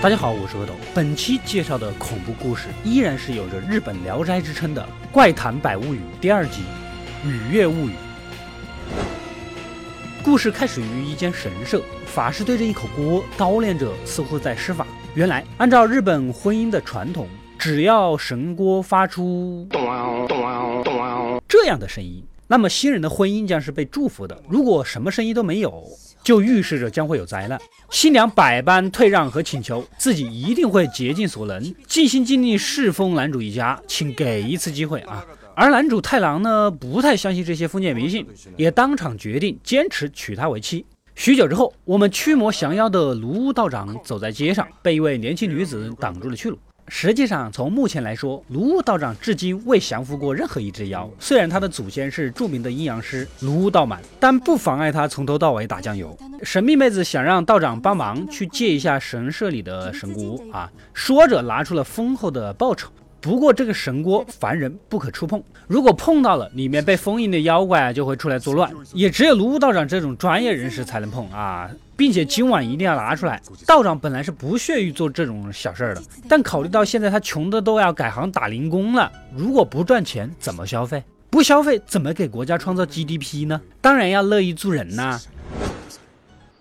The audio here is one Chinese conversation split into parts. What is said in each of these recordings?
大家好，我是阿斗。本期介绍的恐怖故事依然是有着日本《聊斋》之称的《怪谈百物语》第二集《雨月物语》。故事开始于一间神社，法师对着一口锅叨念着，似乎在施法。原来，按照日本婚姻的传统，只要神锅发出咚咚咚这样的声音，那么新人的婚姻将是被祝福的。如果什么声音都没有，就预示着将会有灾难。新娘百般退让和请求，自己一定会竭尽所能，尽心尽力侍奉男主一家，请给一次机会啊！而男主太郎呢，不太相信这些封建迷信，也当场决定坚持娶她为妻。许久之后，我们驱魔降妖的卢道长走在街上，被一位年轻女子挡住了去路。实际上，从目前来说，卢屋道长至今未降服过任何一只妖。虽然他的祖先是著名的阴阳师卢屋道满，但不妨碍他从头到尾打酱油。神秘妹子想让道长帮忙去借一下神社里的神锅啊，说着拿出了丰厚的报酬。不过这个神锅凡人不可触碰，如果碰到了，里面被封印的妖怪就会出来作乱，也只有卢屋道长这种专业人士才能碰啊，并且今晚一定要拿出来。道长本来是不屑于做这种小事儿的，但考虑到现在他穷的都要改行打零工了，如果不赚钱怎么消费？不消费怎么给国家创造 GDP 呢？当然要乐意助人呐。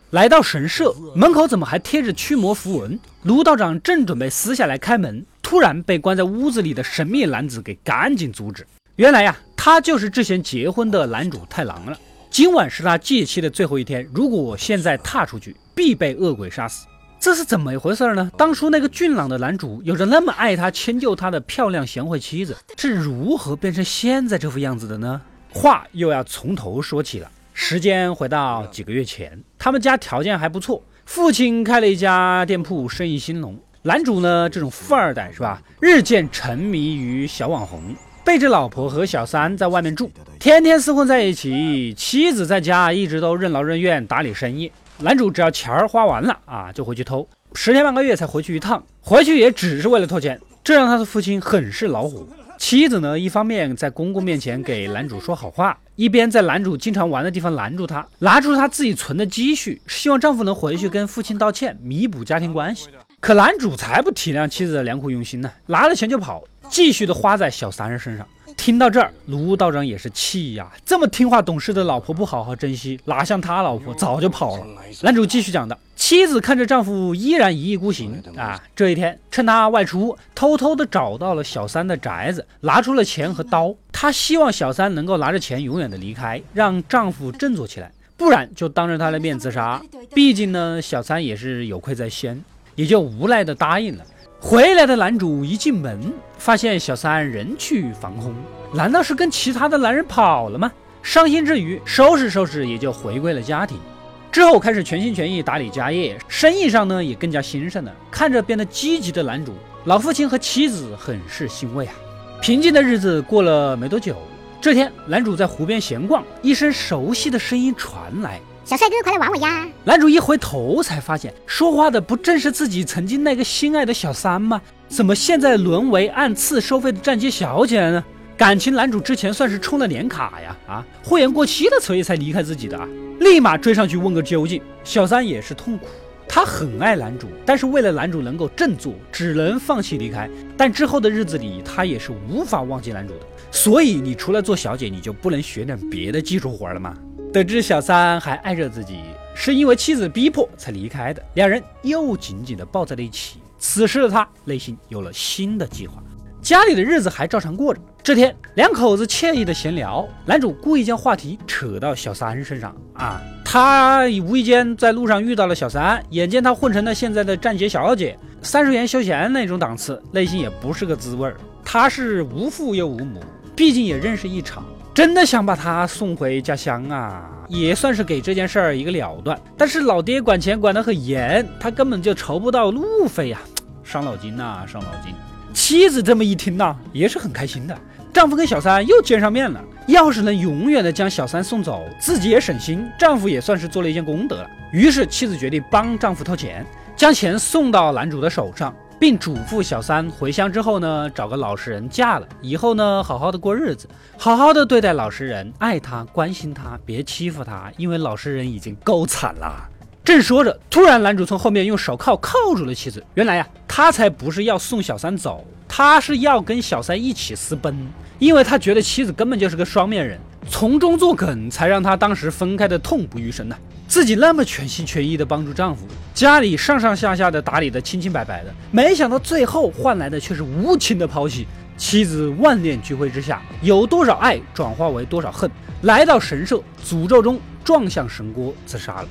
来到神社门口，怎么还贴着驱魔符文？卢道长正准备撕下来开门。突然被关在屋子里的神秘男子给赶紧阻止。原来呀，他就是之前结婚的男主太郎了。今晚是他借妻的最后一天，如果我现在踏出去，必被恶鬼杀死。这是怎么一回事呢？当初那个俊朗的男主，有着那么爱他、迁就他的漂亮贤惠妻子，是如何变成现在这副样子的呢？话又要从头说起了。时间回到几个月前，他们家条件还不错，父亲开了一家店铺，生意兴隆。男主呢，这种富二代是吧？日渐沉迷于小网红，背着老婆和小三在外面住，天天厮混在一起。妻子在家一直都任劳任怨打理生意。男主只要钱儿花完了啊，就回去偷，十天半个月才回去一趟，回去也只是为了偷钱，这让他的父亲很是恼火。妻子呢，一方面在公公面前给男主说好话，一边在男主经常玩的地方拦住他，拿出他自己存的积蓄，希望丈夫能回去跟父亲道歉，弥补家庭关系。可男主才不体谅妻子的良苦用心呢，拿了钱就跑，继续的花在小三人身上。听到这儿，卢道长也是气呀，这么听话懂事的老婆不好好珍惜，哪像他老婆早就跑了。男主继续讲的，妻子看着丈夫依然一意孤行啊，这一天趁他外出，偷偷的找到了小三的宅子，拿出了钱和刀。她希望小三能够拿着钱永远的离开，让丈夫振作起来，不然就当着他的面自杀。毕竟呢，小三也是有愧在先。也就无奈的答应了。回来的男主一进门，发现小三人去房空，难道是跟其他的男人跑了吗？伤心之余，收拾收拾也就回归了家庭。之后开始全心全意打理家业，生意上呢也更加兴盛了。看着变得积极的男主，老父亲和妻子很是欣慰啊。平静的日子过了没多久，这天男主在湖边闲逛，一声熟悉的声音传来。小帅哥，快来玩我呀！男主一回头，才发现说话的不正是自己曾经那个心爱的小三吗？怎么现在沦为按次收费的站街小姐了呢？感情男主之前算是充了年卡呀，啊，会员过期了，所以才离开自己的啊！立马追上去问个究竟。小三也是痛苦，他很爱男主，但是为了男主能够振作，只能放弃离开。但之后的日子里，他也是无法忘记男主的。所以，你除了做小姐，你就不能学点别的技术活了吗？得知小三还爱着自己，是因为妻子逼迫才离开的，两人又紧紧地抱在了一起。此时的他内心有了新的计划，家里的日子还照常过着。这天，两口子惬意的闲聊，男主故意将话题扯到小三身上啊，他无意间在路上遇到了小三，眼见她混成了现在的站姐小姐，三十元休闲那种档次，内心也不是个滋味儿。他是无父又无母，毕竟也认识一场。真的想把他送回家乡啊，也算是给这件事儿一个了断。但是老爹管钱管得很严，他根本就筹不到路费呀，伤脑筋呐，伤脑筋。妻子这么一听呐，也是很开心的，丈夫跟小三又见上面了。要是能永远的将小三送走，自己也省心，丈夫也算是做了一件功德了。于是妻子决定帮丈夫偷钱，将钱送到男主的手上。并嘱咐小三回乡之后呢，找个老实人嫁了，以后呢，好好的过日子，好好的对待老实人，爱他，关心他，别欺负他，因为老实人已经够惨了。正说着，突然男主从后面用手铐铐住了妻子。原来呀，他才不是要送小三走，他是要跟小三一起私奔，因为他觉得妻子根本就是个双面人，从中作梗，才让他当时分开的痛不欲生呢。自己那么全心全意的帮助丈夫，家里上上下下的打理的清清白白的，没想到最后换来的却是无情的抛弃。妻子万念俱灰之下，有多少爱转化为多少恨，来到神社，诅咒中撞向神锅自杀了。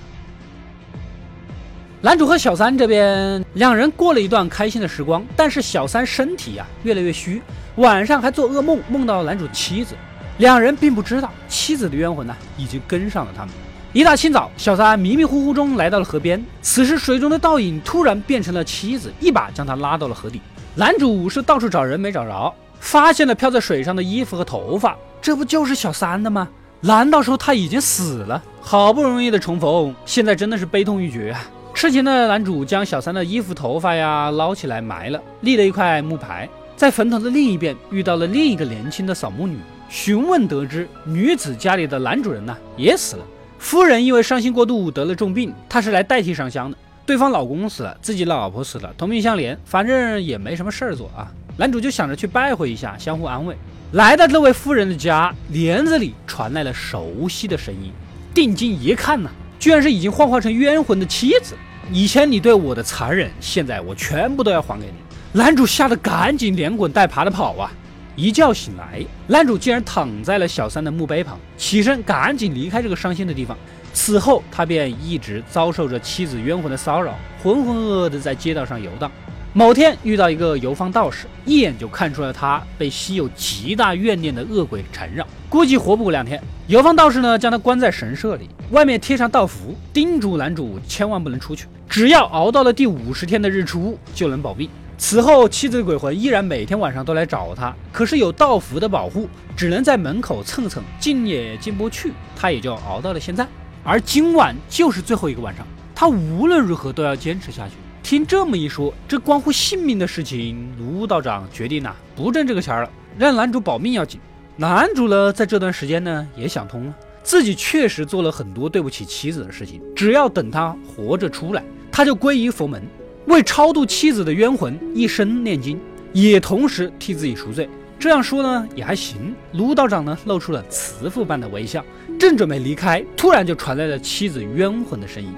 男主和小三这边两人过了一段开心的时光，但是小三身体呀越来越虚，晚上还做噩梦，梦到男主妻子。两人并不知道妻子的冤魂呢已经跟上了他们。一大清早，小三迷迷糊糊中来到了河边，此时水中的倒影突然变成了妻子，一把将他拉到了河底。男主是到处找人没找着，发现了漂在水上的衣服和头发，这不就是小三的吗？难道说他已经死了？好不容易的重逢，现在真的是悲痛欲绝啊！痴情的男主将小三的衣服、头发呀捞起来埋了，立了一块木牌。在坟头的另一边遇到了另一个年轻的扫墓女，询问得知女子家里的男主人呢也死了，夫人因为伤心过度得了重病，她是来代替上香的。对方老公死了，自己老婆死了，同病相怜，反正也没什么事儿做啊。男主就想着去拜会一下，相互安慰。来到这位夫人的家，帘子里传来了熟悉的声音。定睛一看呢，居然是已经幻化成冤魂的妻子。以前你对我的残忍，现在我全部都要还给你。男主吓得赶紧连滚带爬的跑啊！一觉醒来，男主竟然躺在了小三的墓碑旁，起身赶紧离开这个伤心的地方。此后，他便一直遭受着妻子冤魂的骚扰，浑浑噩噩的在街道上游荡。某天遇到一个游方道士，一眼就看出了他被昔有极大怨念的恶鬼缠绕，估计活不过两天。游方道士呢，将他关在神社里，外面贴上道符，叮嘱男主千万不能出去，只要熬到了第五十天的日出就能保命。此后，妻子的鬼魂依然每天晚上都来找他，可是有道符的保护，只能在门口蹭蹭，进也进不去，他也就熬到了现在。而今晚就是最后一个晚上，他无论如何都要坚持下去。听这么一说，这关乎性命的事情，卢道长决定呐，不挣这个钱了，让男主保命要紧。男主呢，在这段时间呢，也想通了，自己确实做了很多对不起妻子的事情，只要等他活着出来，他就皈依佛门，为超度妻子的冤魂，一生念经，也同时替自己赎罪。这样说呢也还行，卢道长呢露出了慈父般的微笑，正准备离开，突然就传来了妻子冤魂的声音。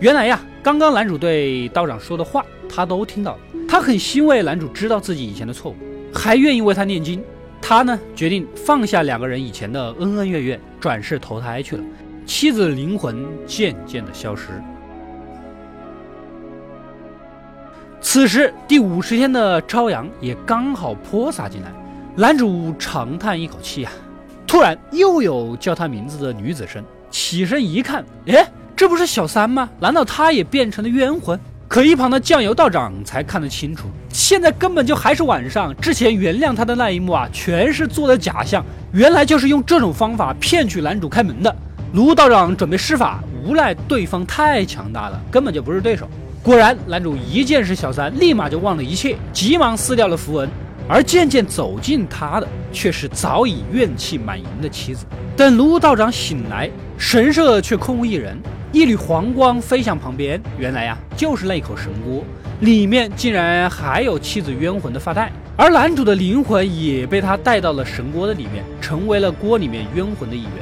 原来呀，刚刚男主对道长说的话，他都听到了。他很欣慰男主知道自己以前的错误，还愿意为他念经。他呢决定放下两个人以前的恩恩怨怨，转世投胎去了。妻子灵魂渐渐的消失。此时第五十天的朝阳也刚好泼洒进来。男主长叹一口气啊，突然又有叫他名字的女子声。起身一看，哎，这不是小三吗？难道他也变成了冤魂？可一旁的酱油道长才看得清楚，现在根本就还是晚上。之前原谅他的那一幕啊，全是做的假象，原来就是用这种方法骗取男主开门的。卢道长准备施法，无奈对方太强大了，根本就不是对手。果然，男主一见是小三，立马就忘了一切，急忙撕掉了符文。而渐渐走近他的，却是早已怨气满盈的妻子。等卢道长醒来，神社却空无一人，一缕黄光飞向旁边。原来呀，就是那口神锅，里面竟然还有妻子冤魂的发带，而男主的灵魂也被他带到了神锅的里面，成为了锅里面冤魂的一员。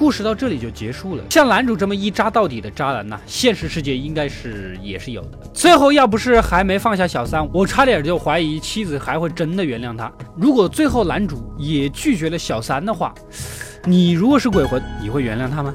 故事到这里就结束了。像男主这么一渣到底的渣男呢，现实世界应该是也是有的。最后要不是还没放下小三，我差点就怀疑妻子还会真的原谅他。如果最后男主也拒绝了小三的话，你如果是鬼魂，你会原谅他吗？